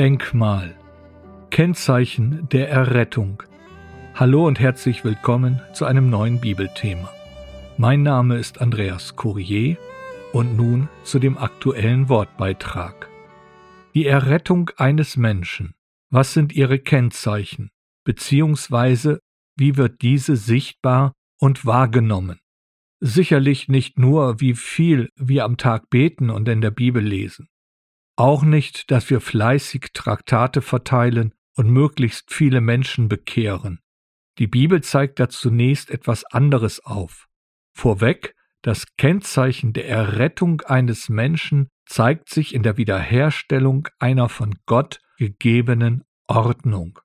Denkmal. Kennzeichen der Errettung. Hallo und herzlich willkommen zu einem neuen Bibelthema. Mein Name ist Andreas Courier und nun zu dem aktuellen Wortbeitrag. Die Errettung eines Menschen. Was sind ihre Kennzeichen? Beziehungsweise wie wird diese sichtbar und wahrgenommen? Sicherlich nicht nur, wie viel wir am Tag beten und in der Bibel lesen. Auch nicht, dass wir fleißig Traktate verteilen und möglichst viele Menschen bekehren. Die Bibel zeigt da zunächst etwas anderes auf. Vorweg, das Kennzeichen der Errettung eines Menschen zeigt sich in der Wiederherstellung einer von Gott gegebenen Ordnung.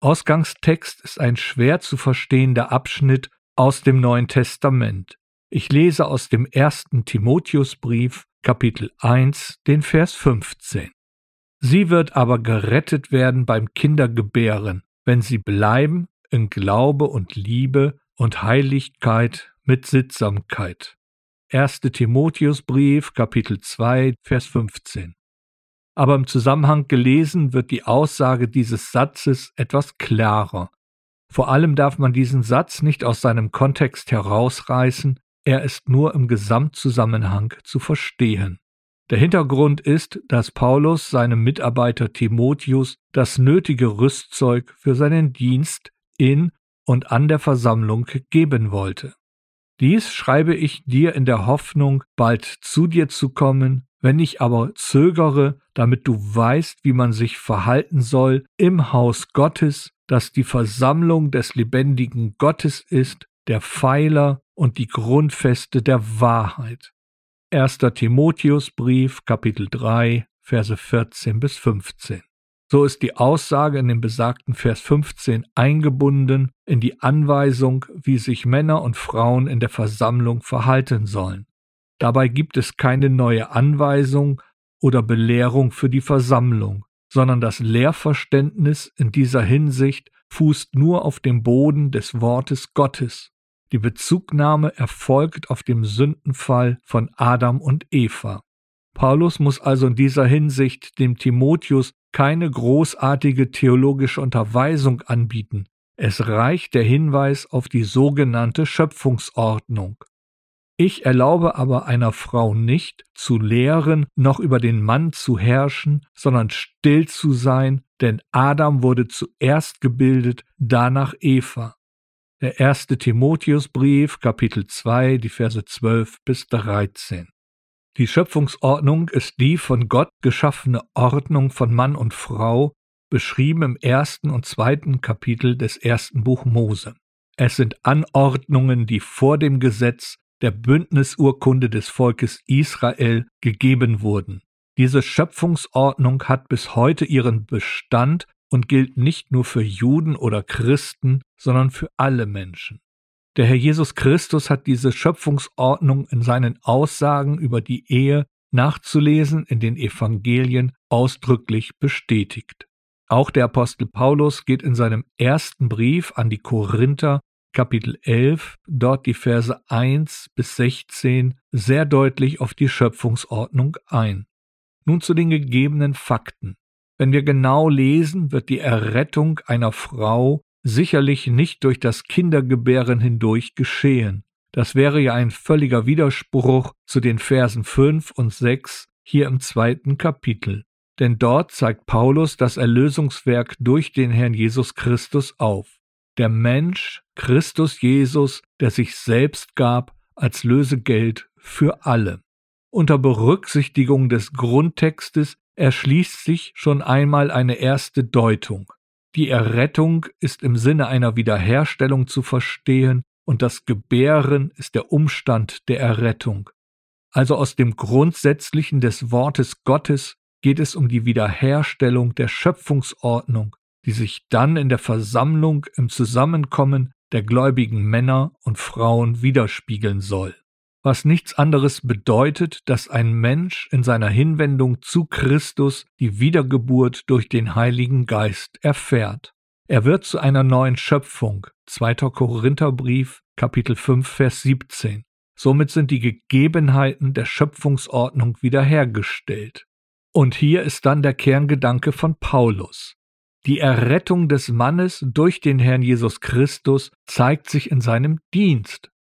Ausgangstext ist ein schwer zu verstehender Abschnitt aus dem Neuen Testament. Ich lese aus dem ersten Timotheusbrief, Kapitel 1, den Vers 15. Sie wird aber gerettet werden beim Kindergebären, wenn sie bleiben in Glaube und Liebe und Heiligkeit mit Sittsamkeit. 1. Timotheusbrief, Kapitel 2, Vers 15. Aber im Zusammenhang gelesen wird die Aussage dieses Satzes etwas klarer. Vor allem darf man diesen Satz nicht aus seinem Kontext herausreißen, er ist nur im Gesamtzusammenhang zu verstehen. Der Hintergrund ist, dass Paulus seinem Mitarbeiter Timotheus das nötige Rüstzeug für seinen Dienst in und an der Versammlung geben wollte. Dies schreibe ich dir in der Hoffnung, bald zu dir zu kommen, wenn ich aber zögere, damit du weißt, wie man sich verhalten soll im Haus Gottes, das die Versammlung des lebendigen Gottes ist, der Pfeiler und die Grundfeste der Wahrheit. 1. Timotheusbrief, Kapitel 3, Verse 14 bis 15. So ist die Aussage in dem besagten Vers 15 eingebunden in die Anweisung, wie sich Männer und Frauen in der Versammlung verhalten sollen. Dabei gibt es keine neue Anweisung oder Belehrung für die Versammlung, sondern das Lehrverständnis in dieser Hinsicht fußt nur auf dem Boden des Wortes Gottes. Die Bezugnahme erfolgt auf dem Sündenfall von Adam und Eva. Paulus muss also in dieser Hinsicht dem Timotheus keine großartige theologische Unterweisung anbieten. Es reicht der Hinweis auf die sogenannte Schöpfungsordnung. Ich erlaube aber einer Frau nicht, zu lehren, noch über den Mann zu herrschen, sondern still zu sein, denn Adam wurde zuerst gebildet, danach Eva. Der erste Timotheusbrief, Kapitel 2, die Verse 12 bis 13. Die Schöpfungsordnung ist die von Gott geschaffene Ordnung von Mann und Frau, beschrieben im ersten und zweiten Kapitel des ersten Buch Mose. Es sind Anordnungen, die vor dem Gesetz der Bündnisurkunde des Volkes Israel gegeben wurden. Diese Schöpfungsordnung hat bis heute ihren Bestand und gilt nicht nur für Juden oder Christen, sondern für alle Menschen. Der Herr Jesus Christus hat diese Schöpfungsordnung in seinen Aussagen über die Ehe nachzulesen in den Evangelien ausdrücklich bestätigt. Auch der Apostel Paulus geht in seinem ersten Brief an die Korinther Kapitel 11, dort die Verse 1 bis 16, sehr deutlich auf die Schöpfungsordnung ein. Nun zu den gegebenen Fakten. Wenn wir genau lesen, wird die Errettung einer Frau sicherlich nicht durch das Kindergebären hindurch geschehen. Das wäre ja ein völliger Widerspruch zu den Versen 5 und 6 hier im zweiten Kapitel. Denn dort zeigt Paulus das Erlösungswerk durch den Herrn Jesus Christus auf. Der Mensch, Christus Jesus, der sich selbst gab als Lösegeld für alle. Unter Berücksichtigung des Grundtextes erschließt sich schon einmal eine erste Deutung. Die Errettung ist im Sinne einer Wiederherstellung zu verstehen und das Gebären ist der Umstand der Errettung. Also aus dem Grundsätzlichen des Wortes Gottes geht es um die Wiederherstellung der Schöpfungsordnung, die sich dann in der Versammlung im Zusammenkommen der gläubigen Männer und Frauen widerspiegeln soll was nichts anderes bedeutet, dass ein Mensch in seiner Hinwendung zu Christus die Wiedergeburt durch den Heiligen Geist erfährt. Er wird zu einer neuen Schöpfung. 2. Korintherbrief, Kapitel 5, Vers 17. Somit sind die Gegebenheiten der Schöpfungsordnung wiederhergestellt. Und hier ist dann der Kerngedanke von Paulus. Die Errettung des Mannes durch den Herrn Jesus Christus zeigt sich in seinem Dienst.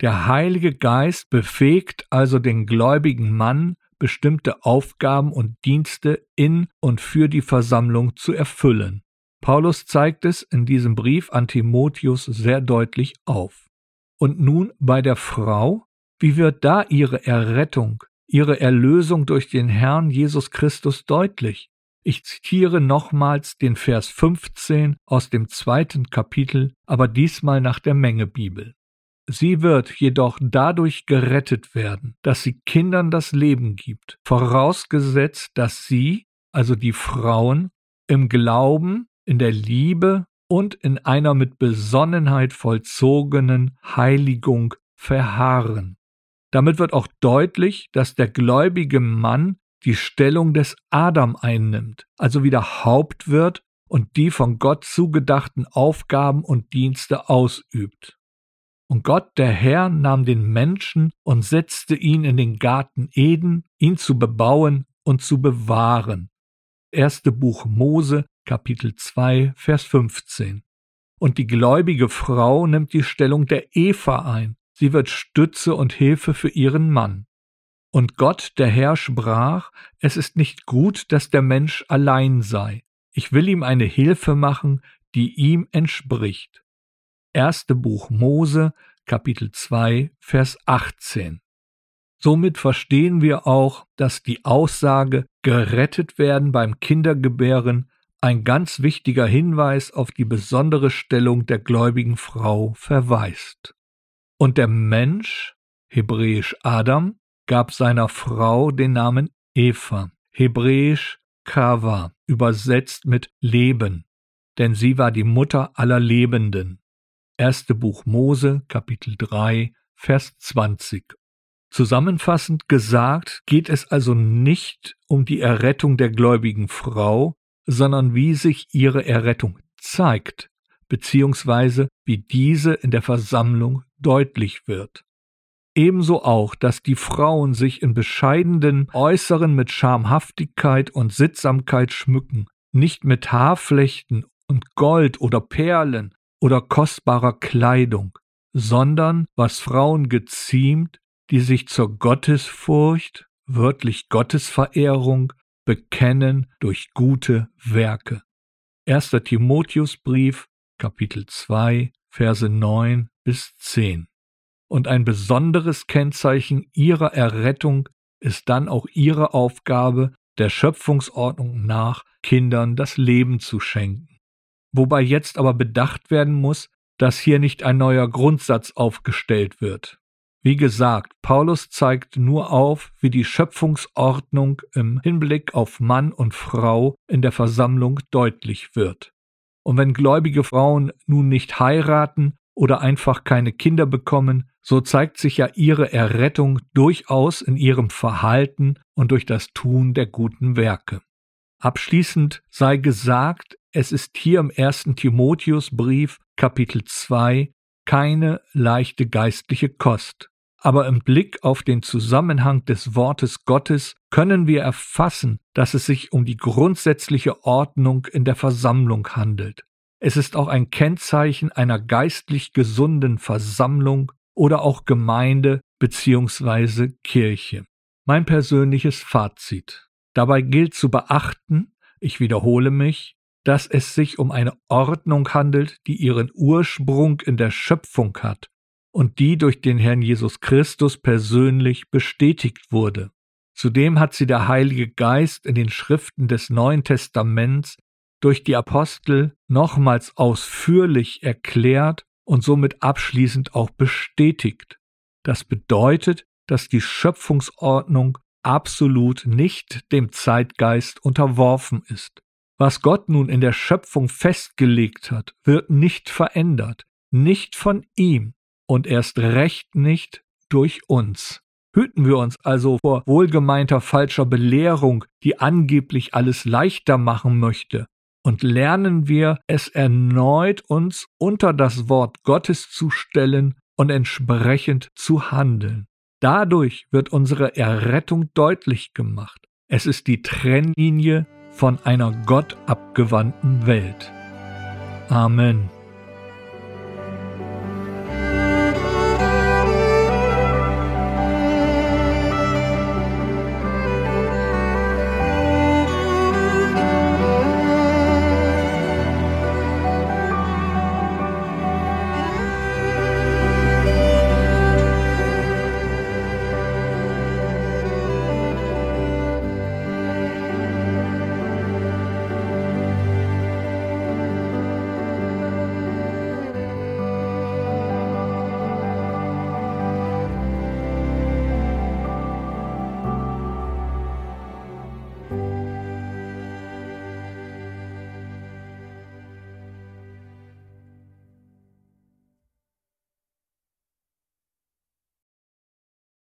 Der Heilige Geist befähigt also den gläubigen Mann, bestimmte Aufgaben und Dienste in und für die Versammlung zu erfüllen. Paulus zeigt es in diesem Brief an Timotheus sehr deutlich auf. Und nun bei der Frau, wie wird da ihre Errettung, ihre Erlösung durch den Herrn Jesus Christus deutlich? Ich zitiere nochmals den Vers 15 aus dem zweiten Kapitel, aber diesmal nach der Menge Bibel. Sie wird jedoch dadurch gerettet werden, dass sie Kindern das Leben gibt, vorausgesetzt, dass sie, also die Frauen, im Glauben, in der Liebe und in einer mit Besonnenheit vollzogenen Heiligung verharren. Damit wird auch deutlich, dass der gläubige Mann die Stellung des Adam einnimmt, also wieder Haupt wird und die von Gott zugedachten Aufgaben und Dienste ausübt. Und Gott, der Herr, nahm den Menschen und setzte ihn in den Garten Eden, ihn zu bebauen und zu bewahren. Erste Buch Mose, Kapitel 2, Vers 15. Und die gläubige Frau nimmt die Stellung der Eva ein. Sie wird Stütze und Hilfe für ihren Mann. Und Gott, der Herr, sprach, es ist nicht gut, dass der Mensch allein sei. Ich will ihm eine Hilfe machen, die ihm entspricht. Erste Buch Mose, Kapitel 2, Vers 18. Somit verstehen wir auch, dass die Aussage gerettet werden beim Kindergebären ein ganz wichtiger Hinweis auf die besondere Stellung der gläubigen Frau verweist. Und der Mensch, hebräisch Adam, gab seiner Frau den Namen Eva, hebräisch Kava, übersetzt mit Leben, denn sie war die Mutter aller Lebenden. Erste Buch Mose, Kapitel 3, Vers 20. Zusammenfassend gesagt geht es also nicht um die Errettung der gläubigen Frau, sondern wie sich ihre Errettung zeigt, beziehungsweise wie diese in der Versammlung deutlich wird. Ebenso auch, dass die Frauen sich in bescheidenen Äußeren mit Schamhaftigkeit und Sittsamkeit schmücken, nicht mit Haarflechten und Gold oder Perlen, oder kostbarer Kleidung, sondern was Frauen geziemt, die sich zur Gottesfurcht, wörtlich Gottesverehrung, bekennen durch gute Werke. 1. Timotheusbrief, Kapitel 2, Verse 9 bis 10. Und ein besonderes Kennzeichen ihrer Errettung ist dann auch ihre Aufgabe, der Schöpfungsordnung nach Kindern das Leben zu schenken wobei jetzt aber bedacht werden muss, dass hier nicht ein neuer Grundsatz aufgestellt wird. Wie gesagt, Paulus zeigt nur auf, wie die Schöpfungsordnung im Hinblick auf Mann und Frau in der Versammlung deutlich wird. Und wenn gläubige Frauen nun nicht heiraten oder einfach keine Kinder bekommen, so zeigt sich ja ihre Errettung durchaus in ihrem Verhalten und durch das Tun der guten Werke. Abschließend sei gesagt, es ist hier im ersten Timotheusbrief Kapitel 2 keine leichte geistliche Kost. Aber im Blick auf den Zusammenhang des Wortes Gottes können wir erfassen, dass es sich um die grundsätzliche Ordnung in der Versammlung handelt. Es ist auch ein Kennzeichen einer geistlich gesunden Versammlung oder auch Gemeinde bzw. Kirche. Mein persönliches Fazit. Dabei gilt zu beachten, ich wiederhole mich, dass es sich um eine Ordnung handelt, die ihren Ursprung in der Schöpfung hat und die durch den Herrn Jesus Christus persönlich bestätigt wurde. Zudem hat sie der Heilige Geist in den Schriften des Neuen Testaments durch die Apostel nochmals ausführlich erklärt und somit abschließend auch bestätigt. Das bedeutet, dass die Schöpfungsordnung absolut nicht dem Zeitgeist unterworfen ist. Was Gott nun in der Schöpfung festgelegt hat, wird nicht verändert, nicht von ihm und erst recht nicht durch uns. Hüten wir uns also vor wohlgemeinter falscher Belehrung, die angeblich alles leichter machen möchte, und lernen wir es erneut uns unter das Wort Gottes zu stellen und entsprechend zu handeln. Dadurch wird unsere Errettung deutlich gemacht. Es ist die Trennlinie von einer gottabgewandten Welt. Amen.